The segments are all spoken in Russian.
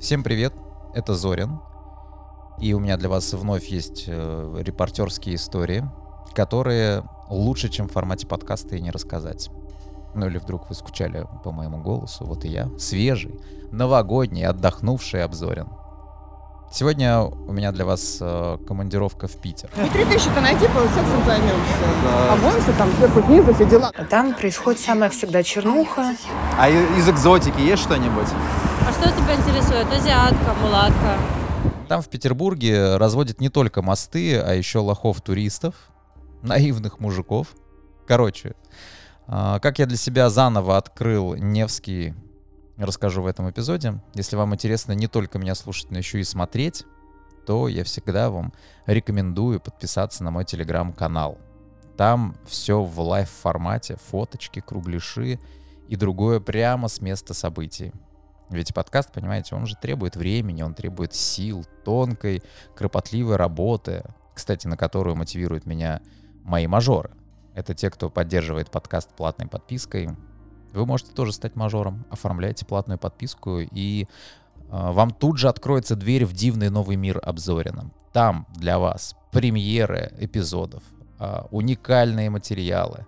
Всем привет, это Зорин. И у меня для вас вновь есть э, репортерские истории, которые лучше, чем в формате подкаста и не рассказать. Ну или вдруг вы скучали по моему голосу, вот и я, свежий, новогодний, отдохнувший обзорен. Сегодня у меня для вас э, командировка в Питер. Три тысячи-то найти, по сексом займемся. Помоемся там сверху, снизу, все дела. Там происходит самая всегда чернуха. А из экзотики есть что-нибудь? А что тебя интересует? Азиатка, мулатка? Там в Петербурге разводят не только мосты, а еще лохов-туристов, наивных мужиков. Короче, а, как я для себя заново открыл Невский, расскажу в этом эпизоде. Если вам интересно не только меня слушать, но еще и смотреть, то я всегда вам рекомендую подписаться на мой телеграм-канал. Там все в лайв-формате, фоточки, кругляши и другое прямо с места событий. Ведь подкаст, понимаете, он же требует времени, он требует сил, тонкой, кропотливой работы, кстати, на которую мотивируют меня мои мажоры. Это те, кто поддерживает подкаст платной подпиской. Вы можете тоже стать мажором, оформляйте платную подписку, и э, вам тут же откроется дверь в дивный новый мир Обзорина. Там для вас премьеры эпизодов, э, уникальные материалы,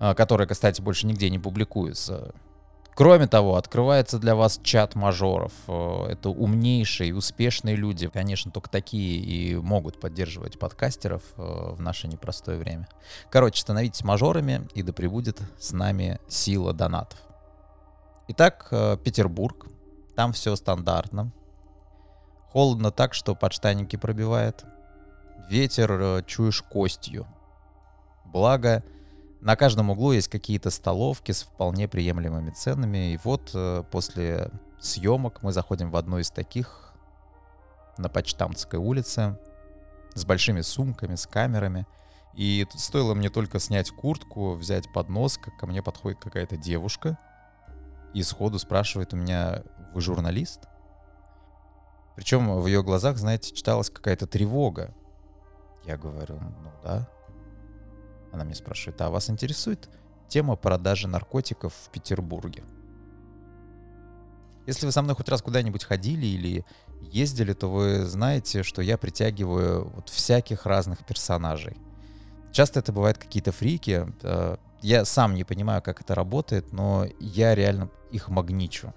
э, которые, кстати, больше нигде не публикуются. Кроме того, открывается для вас чат мажоров. Э, Это умнейшие успешные люди. Конечно, только такие и могут поддерживать подкастеров э, в наше непростое время. Короче, становитесь мажорами, и да пребудет с нами сила донатов. Итак, э, Петербург. Там все стандартно. Холодно так, что подштанники пробивает. Ветер чуешь костью. Благо, на каждом углу есть какие-то столовки с вполне приемлемыми ценами. И вот э, после съемок мы заходим в одну из таких на Почтамтской улице с большими сумками, с камерами. И стоило мне только снять куртку, взять поднос, как ко мне подходит какая-то девушка и сходу спрашивает у меня, вы журналист? Причем в ее глазах, знаете, читалась какая-то тревога. Я говорю, ну да. Она мне спрашивает, а вас интересует тема продажи наркотиков в Петербурге? Если вы со мной хоть раз куда-нибудь ходили или ездили, то вы знаете, что я притягиваю вот всяких разных персонажей. Часто это бывают какие-то фрики. э, Я сам не понимаю, как это работает, но я реально их магничу.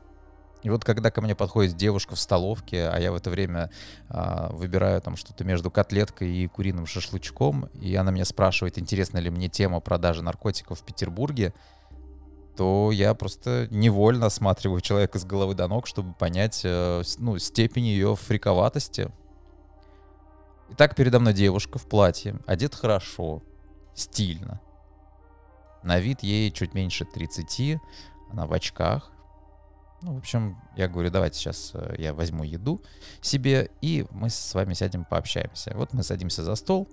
И вот когда ко мне подходит девушка в столовке, а я в это время а, выбираю там что-то между котлеткой и куриным шашлычком, и она меня спрашивает, интересна ли мне тема продажи наркотиков в Петербурге, то я просто невольно осматриваю человека с головы до ног, чтобы понять э, ну, степень ее фриковатости. Итак, передо мной девушка в платье, одета хорошо, стильно. На вид ей чуть меньше 30, она в очках. Ну, в общем, я говорю, давайте сейчас э, я возьму еду себе, и мы с вами сядем пообщаемся. Вот мы садимся за стол,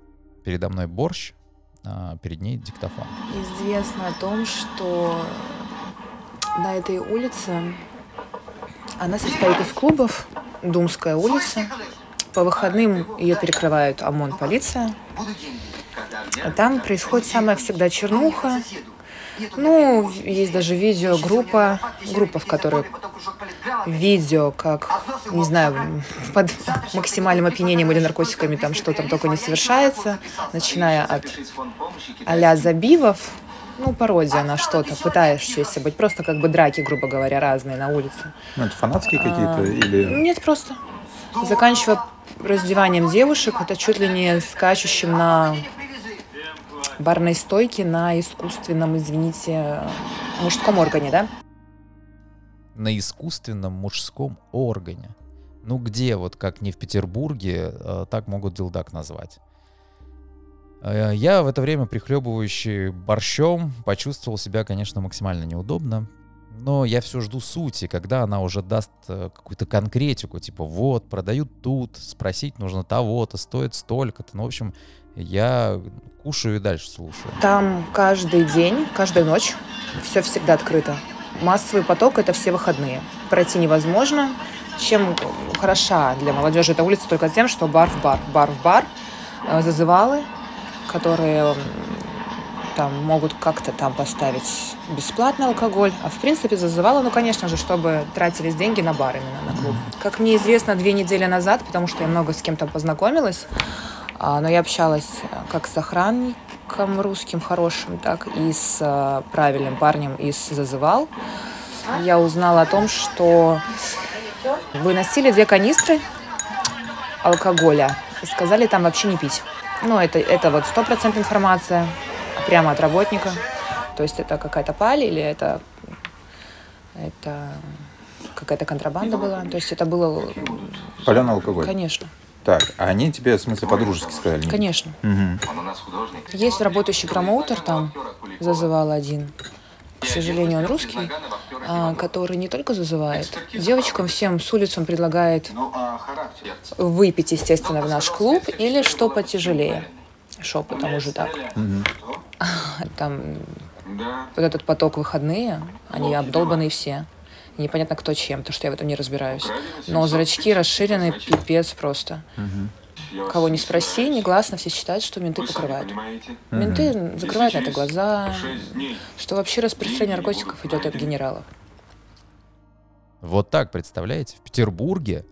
передо мной борщ, а перед ней диктофон. Известно о том, что на этой улице она состоит из клубов. Думская улица. По выходным ее перекрывают ОМОН, полиция. А там происходит самая всегда чернуха. Ну, есть даже видеогруппа, группа, в которой видео, как, не знаю, под максимальным опьянением или наркотиками там что там только не совершается, начиная от а-ля забивов, ну, пародия на что-то, пытающаяся быть, просто как бы драки, грубо говоря, разные на улице. Ну, это фанатские А, какие-то или... Нет, просто. Заканчивая раздеванием девушек, это чуть ли не скачущим на барной стойке на искусственном, извините, мужском органе, да? На искусственном мужском органе. Ну где, вот как не в Петербурге, э, так могут дилдак назвать. Э, Я в это время, прихлебывающий борщом, почувствовал себя, конечно, максимально неудобно. Но я все жду сути, когда она уже даст э, какую-то конкретику, типа вот, продают тут, спросить нужно того-то, стоит столько-то. Ну, в общем, я кушаю и дальше слушаю. Там каждый день, каждую ночь все всегда открыто. Массовый поток – это все выходные. Пройти невозможно. Чем хороша для молодежи эта улица только тем, что бар в бар, бар в бар, э, зазывалы, которые там могут как-то там поставить бесплатный алкоголь. А в принципе зазывала, ну, конечно же, чтобы тратились деньги на бар именно, на клуб. Как мне известно, две недели назад, потому что я много с кем-то познакомилась, но я общалась э, как с охранником русским хорошим, так и с э, правильным парнем из зазывал. Я узнала о том, что выносили две канистры алкоголя и сказали там вообще не пить. Ну, это, это вот стопроцентная информация прямо от работника. То есть это какая-то паль или это, это какая-то контрабанда была. То есть это было... Паленый алкоголь. Конечно, Так, а они тебе, в смысле, по-дружески сказали? конечно. Мгм. Есть работающий промоутер там, зазывал один. К сожалению, он русский, а, который не только зазывает, девочкам всем с улицам предлагает выпить, естественно, в наш клуб или что потяжелее. Шепотом уже так. Там вот этот поток выходные, они обдолбанные все. И Непонятно кто чем, потому что я в этом не разбираюсь. Но зрачки расширены, пипец просто. Кого не спроси, негласно все считают, что менты покрывают. Менты закрывают на это глаза, что вообще распространение наркотиков идет от генералов. Вот так, представляете? В Петербурге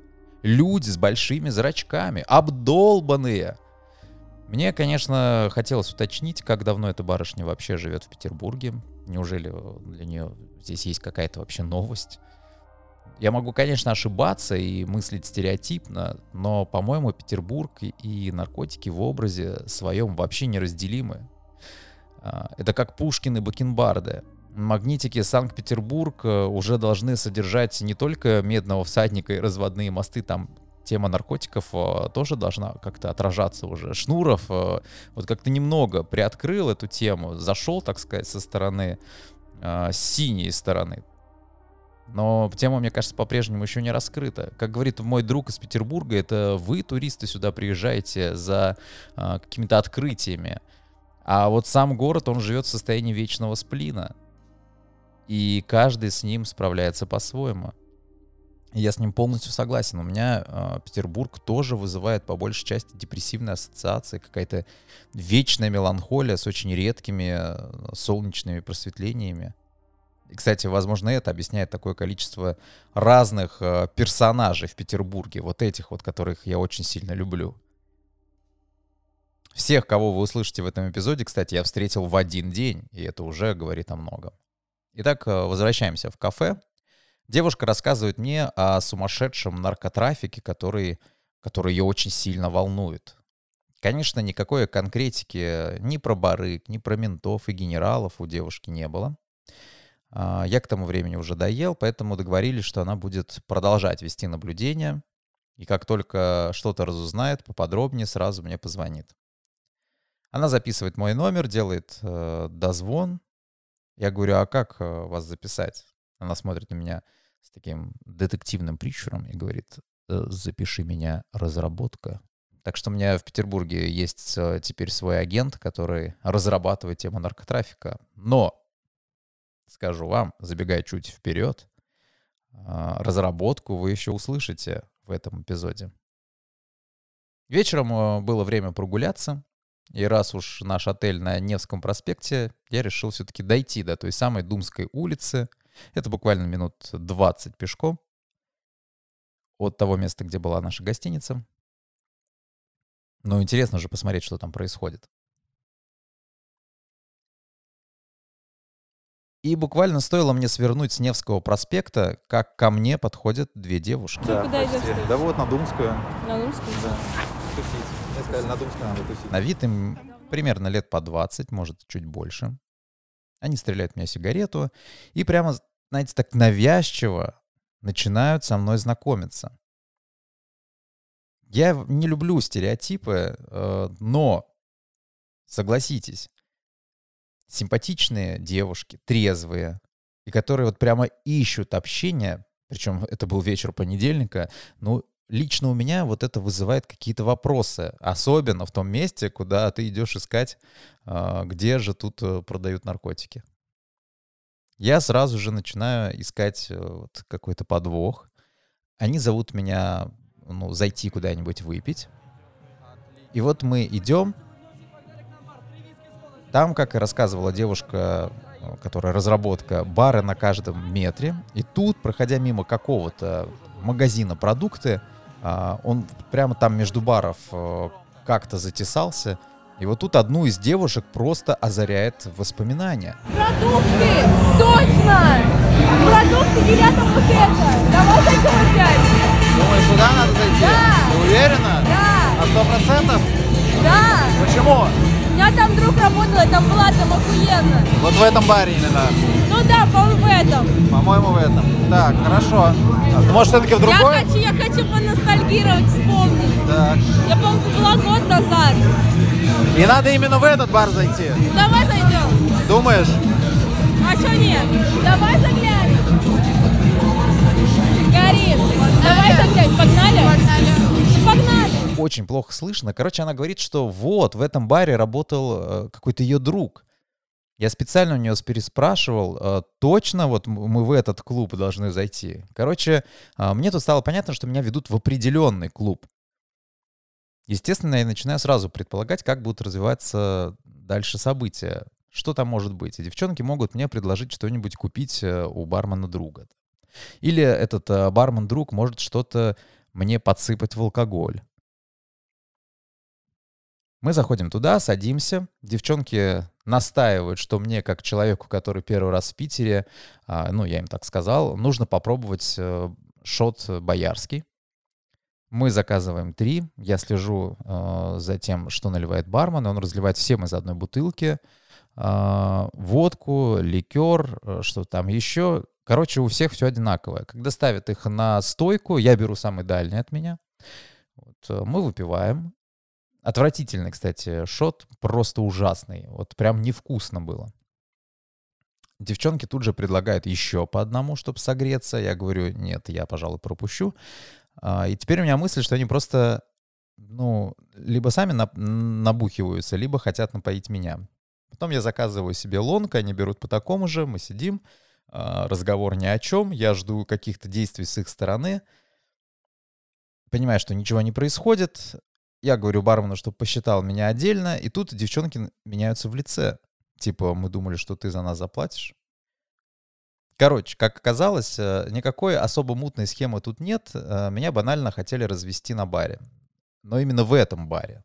люди с большими зрачками, обдолбанные. Мне, конечно, хотелось уточнить, как давно эта барышня вообще живет в Петербурге. Неужели для нее здесь есть какая-то вообще новость? Я могу, конечно, ошибаться и мыслить стереотипно, но, по-моему, Петербург и- наркотики в образе своем вообще неразделимы. А, Это как Пушкин и Бакенбарды. Магнитики Санкт-Петербург э, уже должны содержать не только медного всадника и разводные мосты, там тема наркотиков э, тоже должна как-то отражаться уже. Шнуров э, вот как-то немного приоткрыл эту тему, зашел, так сказать, со стороны, э, синей стороны. Но тема, мне кажется, по-прежнему еще не раскрыта. Как говорит мой друг из Петербурга, это вы, туристы, сюда приезжаете за а, какими-то открытиями. А вот сам город, он живет в состоянии вечного сплина. И каждый с ним справляется по-своему. Я с ним полностью согласен. У меня а, Петербург тоже вызывает по большей части депрессивные ассоциации, какая-то вечная меланхолия с очень редкими э, солнечными просветлениями. И, кстати, возможно, это объясняет такое количество разных э, персонажей в Петербурге, вот этих вот, которых я очень сильно люблю. Всех, кого вы услышите в этом эпизоде, кстати, я встретил в один день, и это уже говорит о многом. Итак, э, возвращаемся в кафе. Девушка рассказывает мне о сумасшедшем наркотрафике, который, который ее очень сильно волнует. Конечно, никакой конкретики ни про барык, ни про ментов и генералов у девушки не было. А, Я к тому времени уже доел, поэтому договорились, что она будет продолжать вести наблюдение. И как только что-то разузнает поподробнее, сразу мне позвонит. Она записывает мой номер, делает э, дозвон. Я говорю, а как э, вас записать? Она смотрит на меня с таким детективным прищуром и говорит, «Э, запиши меня разработка. Так что у меня в Петербурге есть теперь свой агент, который разрабатывает тему наркотрафика. Но скажу вам, забегая чуть вперед, а, разработку вы еще услышите в этом эпизоде. Вечером э, было время прогуляться, и раз уж наш отель на Невском проспекте, я решил все-таки дойти до той самой Думской улицы. Это буквально минут 20 пешком от того места, где была наша гостиница. Но интересно же посмотреть, что там происходит. И буквально стоило мне свернуть с Невского проспекта, как ко мне подходят две девушки. Да, куда идешь? Да вот, на Думскую. На Думском? Да. Тусить. Мне сказали, на Думскую надо тусить. На вид им примерно лет по 20, может, чуть больше. Они стреляют в меня сигарету и прямо, знаете, так навязчиво начинают со мной знакомиться. Я не люблю стереотипы, э, но, согласитесь, симпатичные девушки, трезвые, и которые вот прямо ищут общение, причем это был вечер понедельника, ну, лично у меня вот это вызывает какие-то вопросы, особенно в том месте, куда ты идешь искать, а, где же тут э, продают наркотики. Я сразу же начинаю искать э, вот какой-то подвох. Они зовут меня, ну, зайти куда-нибудь выпить. И вот мы идем, Там, как и рассказывала девушка, э, которая разработка, бары на каждом метре. И тут, проходя мимо какого-то магазина продукты, он прямо там между баров э, как-то затесался. И вот тут одну из девушек просто озаряет воспоминания. Продукты! Точно! Продукты рядом вот это! Давай зайдем опять! Думаешь, сюда надо зайти? Да. Ты уверена? Да! На сто процентов? Да! Почему? Меня там друг работал, это было там охуенно! Вот в этом баре именно. Ну да, по-моему, в этом! По-моему, в этом. Так, хорошо. А, Может, все-таки в Я другой? хочу, я хочу поностальгировать, вспомнить! Так. Я, по-моему, была год назад! И надо именно в этот бар зайти. Давай зайдем! Думаешь? А что нет? Давай заглянем! Очень плохо слышно. Короче, она говорит, что вот, в этом баре работал э, какой-то ее друг. Я специально у нее переспрашивал, э, точно вот мы в этот клуб должны зайти. Короче, э, мне тут стало понятно, что меня ведут в определенный клуб. Естественно, я начинаю сразу предполагать, как будут развиваться дальше события. Что там может быть? Девчонки могут мне предложить что-нибудь купить у бармена друга. Или этот бармен-друг может что-то мне подсыпать в алкоголь. Мы заходим туда, садимся. Девчонки настаивают, что мне, как человеку, который первый раз в Питере, а, ну, я им так сказал, нужно попробовать э, шот боярский. Мы заказываем три. Я слежу э, за тем, что наливает бармен. Он разливает всем из одной бутылки. А, водку, ликер, э, что там еще. Короче, у всех все одинаковое. Когда ставят их на стойку, я беру самый дальний от меня. Мы выпиваем. Отвратительный, кстати, шот, просто ужасный. Вот прям невкусно было. Девчонки тут же предлагают еще по одному, чтобы согреться. Я говорю, нет, я, пожалуй, пропущу. А, И теперь у меня мысль, что они просто, ну, либо сами набухиваются, либо хотят напоить меня. Потом я заказываю себе лонг, они берут по такому же, мы сидим, а, разговор ни о чем, я жду каких-то действий с их стороны. Понимаю, что ничего не происходит. Я говорю бармену, чтобы посчитал меня отдельно, и тут девчонки меняются в лице. Типа, мы думали, что ты за нас заплатишь. Короче, как оказалось, э, никакой особо мутной схемы тут нет. Э, Меня банально хотели развести на баре. Но именно в этом баре.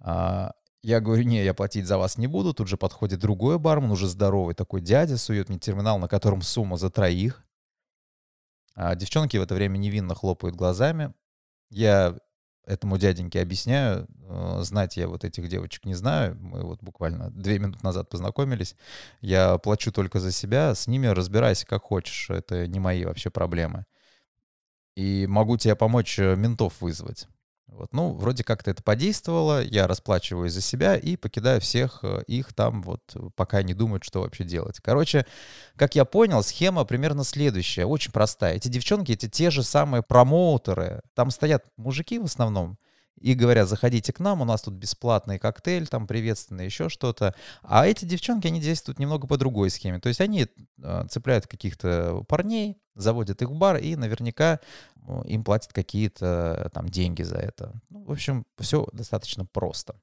А, Я говорю, не, я платить за вас не буду. Тут же подходит другой бармен, уже здоровый такой дядя, сует мне терминал, на котором сумма за троих. А девчонки в это время невинно хлопают глазами. Я этому дяденьке объясняю. э, Знать я вот этих девочек не знаю. Мы вот буквально две минуты назад познакомились. Я плачу только за себя. С ними разбирайся как хочешь. Это не мои вообще проблемы. И могу тебе помочь э, ментов вызвать. Вот. Ну, вроде как-то это подействовало. Я расплачиваюсь за себя и покидаю всех э, их там вот, э, пока они думают, что вообще делать. Короче, как я понял, схема примерно следующая. Очень простая. Эти девчонки, эти те же самые промоутеры. Там стоят мужики в основном и говорят, заходите к нам, у нас тут бесплатный коктейль, там приветственный, еще что-то. А эти девчонки, они действуют немного по другой схеме. То есть они э, цепляют каких-то парней, заводят их в бар и наверняка э, им платят какие-то э, там деньги за это. Ну, в общем, все достаточно просто.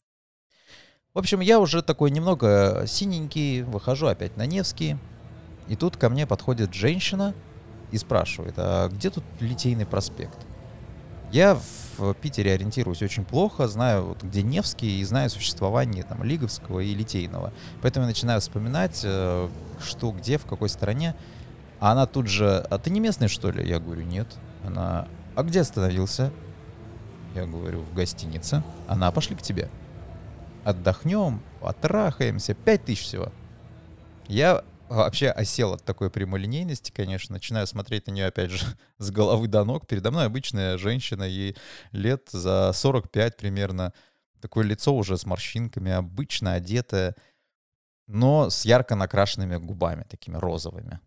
В общем, я уже такой немного синенький, выхожу опять на Невский, и тут ко мне подходит женщина и спрашивает, а где тут Литейный проспект? Я в Питере ориентируюсь очень плохо, знаю, вот, где Невский, и знаю существование там Лиговского и Литейного. Поэтому я начинаю вспоминать, э, что, где, в какой стране. А она тут же, а ты не местный, что ли? Я говорю, нет. Она, а где остановился? Я говорю, в гостинице. Она, пошли к тебе. Отдохнем, потрахаемся. Пять тысяч всего. Я вообще осел от такой прямолинейности, конечно. Начинаю смотреть на нее, опять же, с головы до ног. Передо мной обычная женщина, ей лет за 45 примерно. Такое лицо уже с морщинками, обычно одетая, но с ярко накрашенными губами, такими розовыми.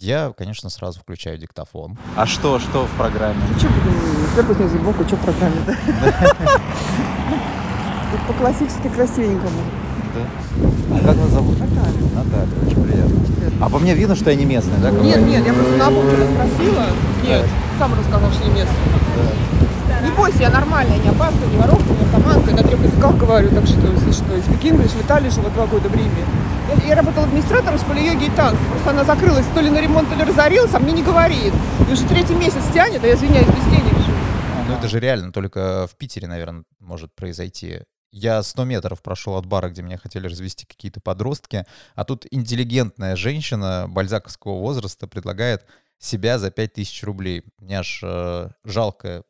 Я, конечно, сразу включаю диктофон. А что, что в программе? Че снизу сбоку, что в программе-то? По классически красивенькому. А как вас зовут? Наталья. Наталья, очень приятно. А по мне видно, что я не местный, да? Нет, нет, я просто на тебя спросила. Нет, сам рассказал, что не местный. Не бойся, я нормальная, не опасная, не воровка, не наркоманка. Я на трех языках говорю, так что, если что. Speak English, в Италии жила два года в Риме. Я, работала администратором в школе йоги и танца. Просто она закрылась то ли на ремонт, то ли разорилась, а мне не говорит. И уже третий месяц тянет, а я извиняюсь, без денег живу. Ну это же реально только в Питере, наверное, может произойти. Я 100 метров прошел от бара, где меня хотели развести какие-то подростки, а тут интеллигентная женщина бальзаковского возраста предлагает себя за 5000 рублей. Мне аж э, жалко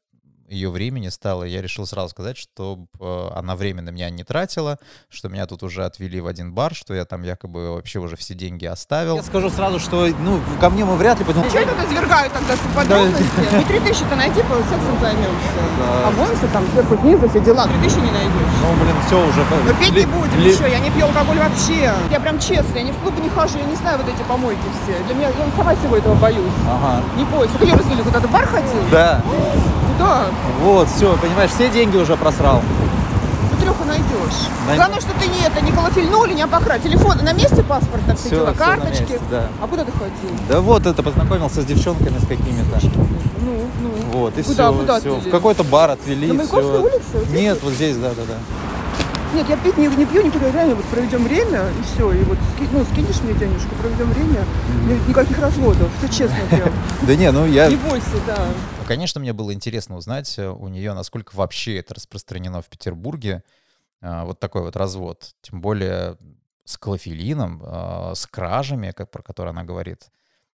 ее времени стало, я решил сразу сказать, что э, она время на меня не тратила, что меня тут уже отвели в один бар, что я там якобы вообще уже все деньги оставил. Я скажу сразу, что ну, ко мне мы вряд ли пойдем. Чего я тогда извергаю тогда все подробности? Не три тысячи-то найди, по сексом займемся. Да. Помоемся там, сверху снизу, все дела. Три тысячи не найдешь. Ну, блин, все уже. Но пить не будем ли- еще, я не пью алкоголь вообще. Я прям честно, я ни в клуб не хожу, я не знаю вот эти помойки все. Для меня, я сама всего этого боюсь. Ага. Не бойся. Где развели? Куда-то в бар ходил? Да, Куда? вот, все, понимаешь, все деньги уже просрал. Ты треха найдешь. Найду. Главное, что ты не это, не колофильнули, не обокрал. Телефон на месте паспорта, все, Всё, дела, карточки. месте, да. А куда ты ходил? Да вот это, познакомился с девчонками с какими-то. Ну, ну. Вот, и Куда, все, куда все. отвели? В какой-то бар отвели. На Маяковской улице? Вот Нет, вот здесь, да, да, да. Нет, я пить не, не пью, никуда реально вот проведем время и все. И вот ски- ну, скинешь мне денежку, проведем время. Ни- Никаких разводов. Все честно прям. Да не, ну я... Не бойся, да. Конечно, мне было интересно узнать э, у нее, насколько вообще это распространено в Петербурге, а, вот такой вот развод. Тем более с клофелином, а, с кражами, как, про которые она говорит.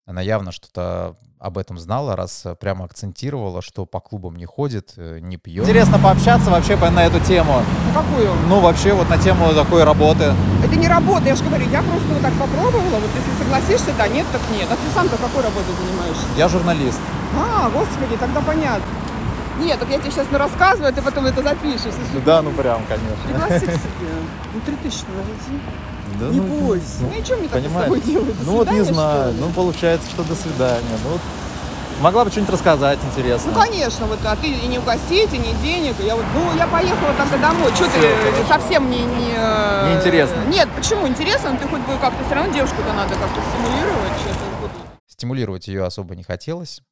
Она явно что-то об этом знала, раз э, прямо акцентировала, что по клубам не ходит, э, не пьет. Интересно пообщаться вообще по- на эту тему. Ну какую? Ну, вообще, вот на тему такой работы. Это не работа, я же говорю, я просто вот так попробовала. Вот если согласишься, да, нет, так нет. А ты сам-то какой работой занимаешься? Я журналист. А, господи, тогда понятно. Нет, так я тебе сейчас рассказываю, а ты потом это запишешь. Да, ну прям, конечно. Пригласи к себе. Ну, три тысячи найди. Да, Не ну, бойся. Ну и что мне так с тобой делать? До Ну вот не знаю. что ли? Ну, получается, что до свидания. Ну, вот могла бы что-нибудь рассказать интересно. Ну, конечно, вот, а ты и не угостить, и не денег. Я вот, ну, я поехала тогда домой. Что ты Всё, э, хорошо. совсем не... не э, Неинтересно. Нет, почему интересно? Ну, Ты хоть бы как-то все равно девушку-то надо как-то стимулировать. Что-то. Стимулировать ее особо не хотелось.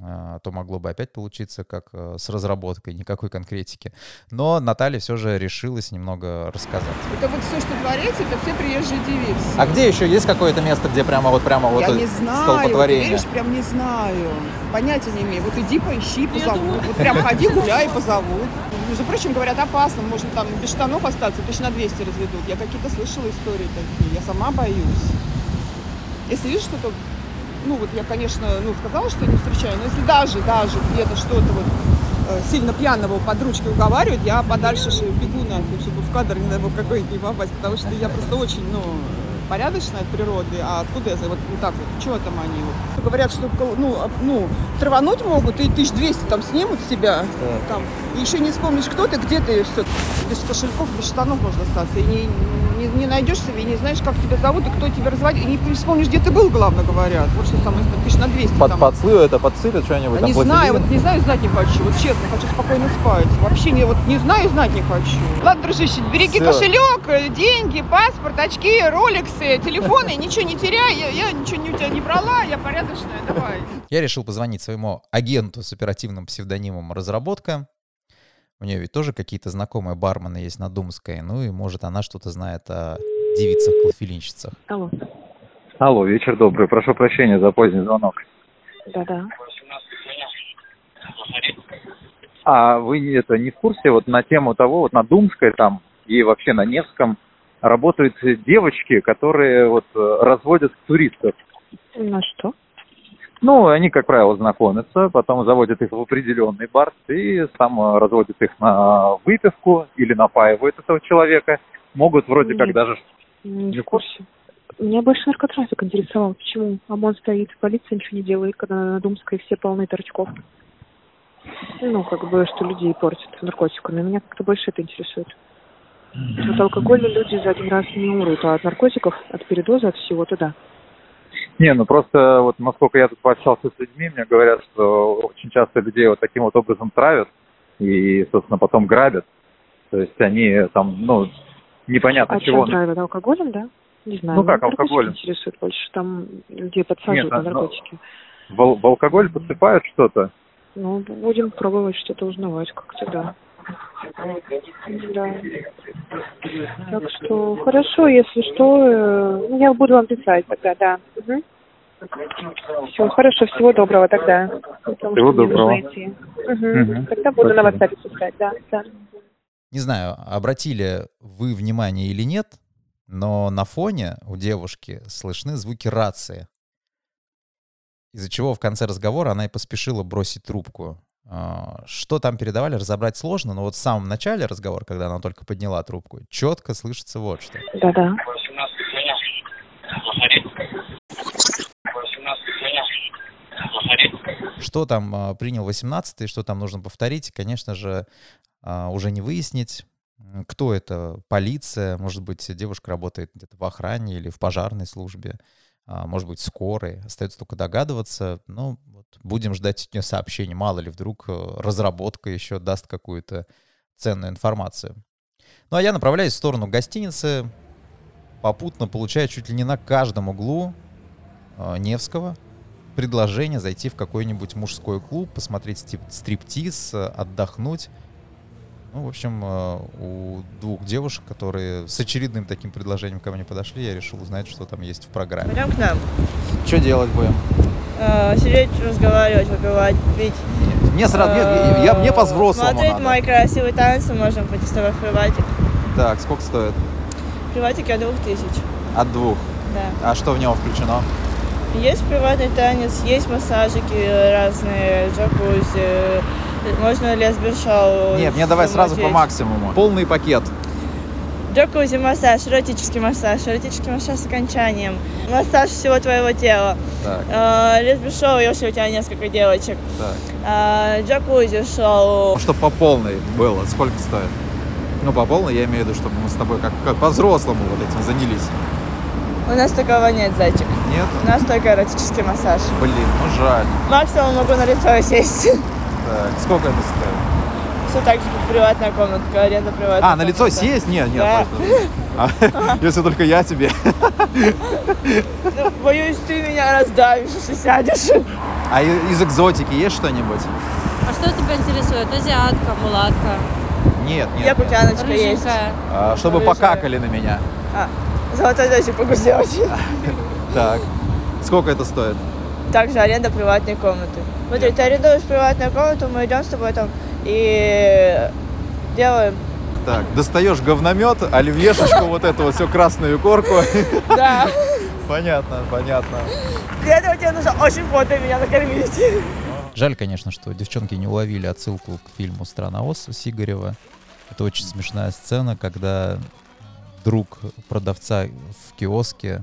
А, то могло бы опять получиться как э, с разработкой, никакой конкретики. Но Наталья все же решилась немного рассказать. Это вот все, что творится, это все приезжие девицы. А где еще есть какое-то место, где прямо вот прямо вот я и не знаю, ты веришь, прям не знаю. Понятия не имею. Вот иди поищи, позовут. Вот прям ходи, гуляй, и позовут. Между прочим, говорят, опасно, можно там без штанов остаться, тысяч на 200 разведут. Я какие-то слышала истории такие, я сама боюсь. Если видишь что-то, ну вот я, конечно, ну сказала, что не встречаю, но если даже, даже где-то что-то вот э, сильно пьяного под ручки уговаривают, я подальше же бегу нафиг, чтобы в кадр, не дай бог, какой-нибудь не попасть, потому что я просто очень, ну, порядочная от природы, а откуда я знаю, вот, вот так вот, чего там они вот. Говорят, что, ну, ну, травануть могут, и 1200 там снимут с тебя, там, и еще не вспомнишь, кто ты, где ты, и все. Без кошельков, без штанов можно остаться, и не, не, не найдешь себе, и не знаешь, как тебя зовут, и кто тебя разводит, и не вспомнишь, где ты был, главное говорят. Вот что самое, тысяч на 200 Под, там. подсылю это, подсылят что-нибудь? Не знаю, вот не знаю, знать не хочу. Вот честно, хочу спокойно спать. Вообще не, вот не знаю, знать не хочу. Ладно, дружище, береги Всё. кошелек, э, деньги, паспорт, очки, роликсы, телефоны, ничего не теряй. Я, я ничего не у тебя не брала, я порядочная, давай. Я решил позвонить своему агенту с оперативным псевдонимом «Разработка». У нее ведь тоже какие-то знакомые бармены есть на Думской. Ну и, может, она что-то знает о девицах-клофелинщицах. Алло. Алло, вечер добрый. Прошу прощения за поздний звонок. Да-да. А вы это не в курсе вот на тему того, вот на Думской там и вообще на Невском работают девочки, которые вот э, разводят туристов. На что? Ну, они, как правило, знакомятся, потом заводят их в определенный бар и сам э, разводят их на выпивку или напаивают этого человека. Могут вроде как Нет. даже... Не в курсе. Меня больше наркотрафик интересовал. Почему ОМОН стоит, полиция ничего не делает, когда на Думской все полны торчков? Ну, как бы, что людей портят наркотиками. Меня как-то больше это интересует. От алкоголя люди за один раз не умрут, а от наркотиков, от передоза, от всего туда. Не, ну просто вот насколько я тут пообщался с людьми, мне говорят, что очень часто людей вот таким вот образом травят и, собственно, потом грабят. То есть они там, ну, непонятно А чего. чем травят? Алкоголем, да? Не знаю. Ну, как алкоголем? интересует больше. Там людей подсаживают Нет, на а, ну, наркотики. В, ал- в алкоголь подсыпают что-то, Ну, будем пробовать что-то узнавать, как всегда. Да. Так что хорошо, если что, э, я буду вам писать тогда, да. Угу. Все, хорошо, всего доброго тогда. Потому Всего доброго. Мгм. Мгм. Тогда буду на Спасибо. WhatsApp писать, да, да. Не знаю, обратили вы внимание или нет, но на фоне у девушки слышны звуки рации. Из-за чего в конце разговора она и поспешила бросить трубку. А, Что там передавали, разобрать сложно, но вот в самом начале разговора, когда она только подняла трубку, четко слышится вот что. Да-да. Что там а, принял 18-й, что там нужно повторить, конечно же, а, уже не выяснить. Кто это? Полиция, может быть, девушка работает где-то в охране или в пожарной службе, может быть, скорой. Остается только догадываться. Ну, вот, будем ждать от нее сообщений. Мало ли, вдруг э, разработка еще даст какую-то ценную информацию. Ну, а я направляюсь в сторону гостиницы, попутно получая чуть ли не на каждом углу э, Невского предложение зайти в какой-нибудь мужской клуб, посмотреть стриптиз, отдохнуть. Ну, в общем, э, у двух девушек, которые с очередным таким предложением ко мне подошли, я решил узнать, что там есть в программе. Пойдем к нам. Что делать будем? Э, сидеть, разговаривать, выпивать, пить. Мне сразу, Э, я, мне по-взрослому Смотреть надо. мои красивые танцы, можем пойти с тобой в приватик. Так, сколько стоит? Приватик от двух тысяч, От двух. да. А что в него включено? Есть приватный танец, есть массажики разные, джакузи, можно лесбер-шоу. Нет, мне давай сразу по максимуму. Полный пакет. Джакузи, массаж, эротический массаж, эротический массаж с окончанием, массаж всего твоего тела. Так, Э, если у тебя несколько девочек. так. Э, Джакузи-шоу. Чтобы по полной было, сколько стоит? Ну, по полной я имею в виду, чтобы мы с тобой как, как по-взрослому вот этим занялись. У нас такого нет, зайчик. Нет? У нас только эротический массаж. Блин, ну жаль. Максимум могу на лицо сесть. Так, сколько это стоит? Все так же, как приватная комнатка, аренда приватной А, на лицо комнаты. сесть? Нет, нет. Да. А, Если только я тебе. Ну, боюсь, ты меня раздавишь, если сядешь. А и- из экзотики есть что-нибудь? А что тебя интересует? Азиатка, мулатка, Нет, нет. Якутяночка есть. рыженькая? А, чтобы Рыжая. покакали на меня. А, золотой зайчик сделать. Так. Сколько это стоит? Также аренда приватной комнаты. Смотри, ты арендуешь приватную комнату, мы идем с тобой там и делаем. Так, достаешь говномет, оливьешечку, вот эту вот всю красную корку. Да. Понятно, понятно. Для этого тебе нужно очень плотно меня накормить. Жаль, конечно, что девчонки не уловили отсылку к фильму «Страна Оз» Сигарева. Это очень смешная сцена, когда друг продавца в киоске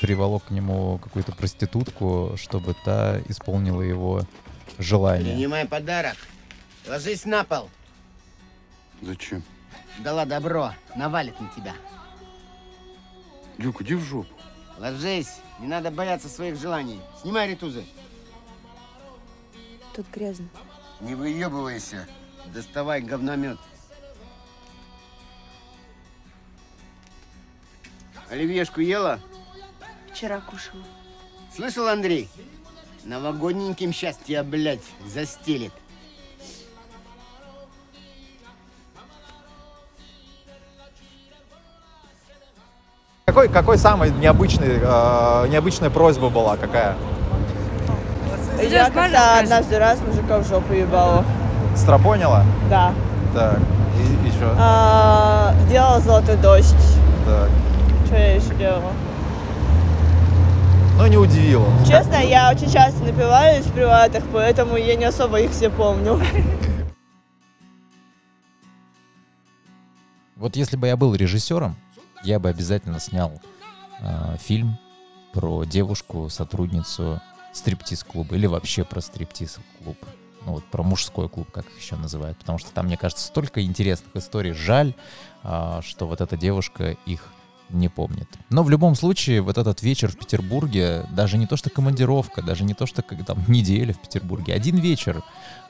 приволок к нему какую-то проститутку, чтобы та исполнила его желание. Принимай подарок. Ложись на пол. Зачем? Дала добро. Навалит на тебя. Люк, иди в жопу. Ложись. Не надо бояться своих желаний. Снимай ритузы. Тут грязно. Не выебывайся. Доставай говномет. Оливьешку ела? Вчера кушала. Слышал, Андрей? Новогодненьким сейчас тебя, блядь, застелит. Какой, какой самый необычный, э, необычная просьба была? Какая? Я как-то однажды раз мужика в жопу ебала. Стропонила? Да. Так, и, и что? А, Сделала золотой дождь. Так. Что я еще делала? Ну, не удивило. Честно, я очень часто напиваюсь в приватах, поэтому я не особо их все помню. Вот если бы я был режиссером, я бы обязательно снял э, фильм про девушку, сотрудницу стриптиз-клуба или вообще про стриптиз-клуб. Ну вот про мужской клуб, как их еще называют. Потому что там, мне кажется, столько интересных историй. Жаль, а, что вот эта девушка их не помнит. Но в любом случае, вот этот вечер в Петербурге, даже не то что командировка, даже не то что как там неделя в Петербурге, один вечер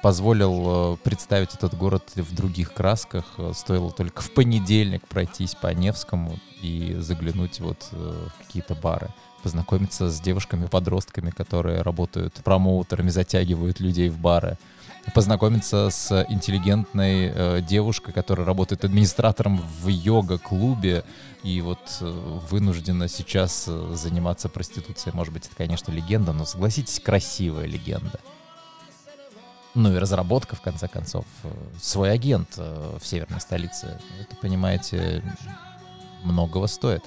позволил э, представить этот город в других красках. Стоило только в понедельник пройтись по Невскому и заглянуть вот э, в какие-то бары. познакомиться с девушками-подростками, которые работают промоутерами, затягивают людей в бары, познакомиться с интеллигентной э, девушкой, которая работает администратором в йога-клубе и вот э, вынуждена сейчас э, заниматься проституцией. Может быть, это, конечно, легенда, но согласитесь, красивая легенда. Ну и разработка, в конце концов. Э, Свой агент э, в северной столице. Это, понимаете, многого стоит.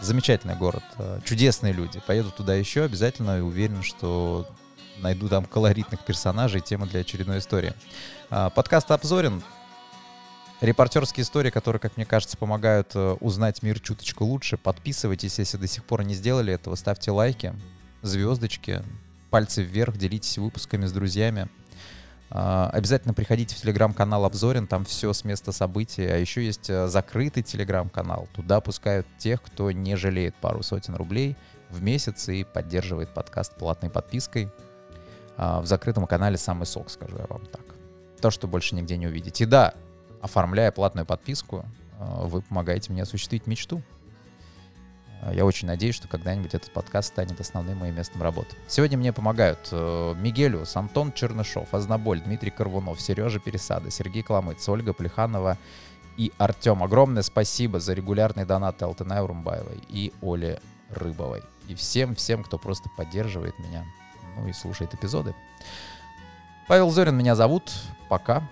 Замечательный город, э, чудесные люди. Поеду туда еще обязательно и уверен, что найду там колоритных персонажей, темы для очередной истории. А, Подкаст «Обзорен». Репортерские истории, которые, как мне кажется, помогают э, узнать мир чуточку лучше. Подписывайтесь, если до сих пор не сделали этого. Ставьте лайки, звездочки, пальцы вверх, делитесь выпусками с друзьями. А, Обязательно приходите в телеграм-канал Обзорин, там все с места событий. А еще есть э, закрытый телеграм-канал. Туда пускают тех, кто не жалеет пару сотен рублей в месяц и поддерживает подкаст платной подпиской. А, В закрытом канале самый сок, скажу я вам так. То, что больше нигде не увидите. И да, оформляя платную подписку, а, вы помогаете мне осуществить мечту. А, Я очень надеюсь, что когда-нибудь этот подкаст станет основным моим местом работы. Сегодня мне помогают э, Мигелиус, Антон Чернышов, Азнаболь, Дмитрий Корвунов, Сережа Пересада, Сергей Кламыц, Ольга Плеханова и Артем. Огромное спасибо за регулярные донаты Алтынай Урумбаевой и Оле Рыбовой. И всем-всем, кто просто поддерживает меня, ну и слушает эпизоды. Павел Зорин меня зовут. Пока.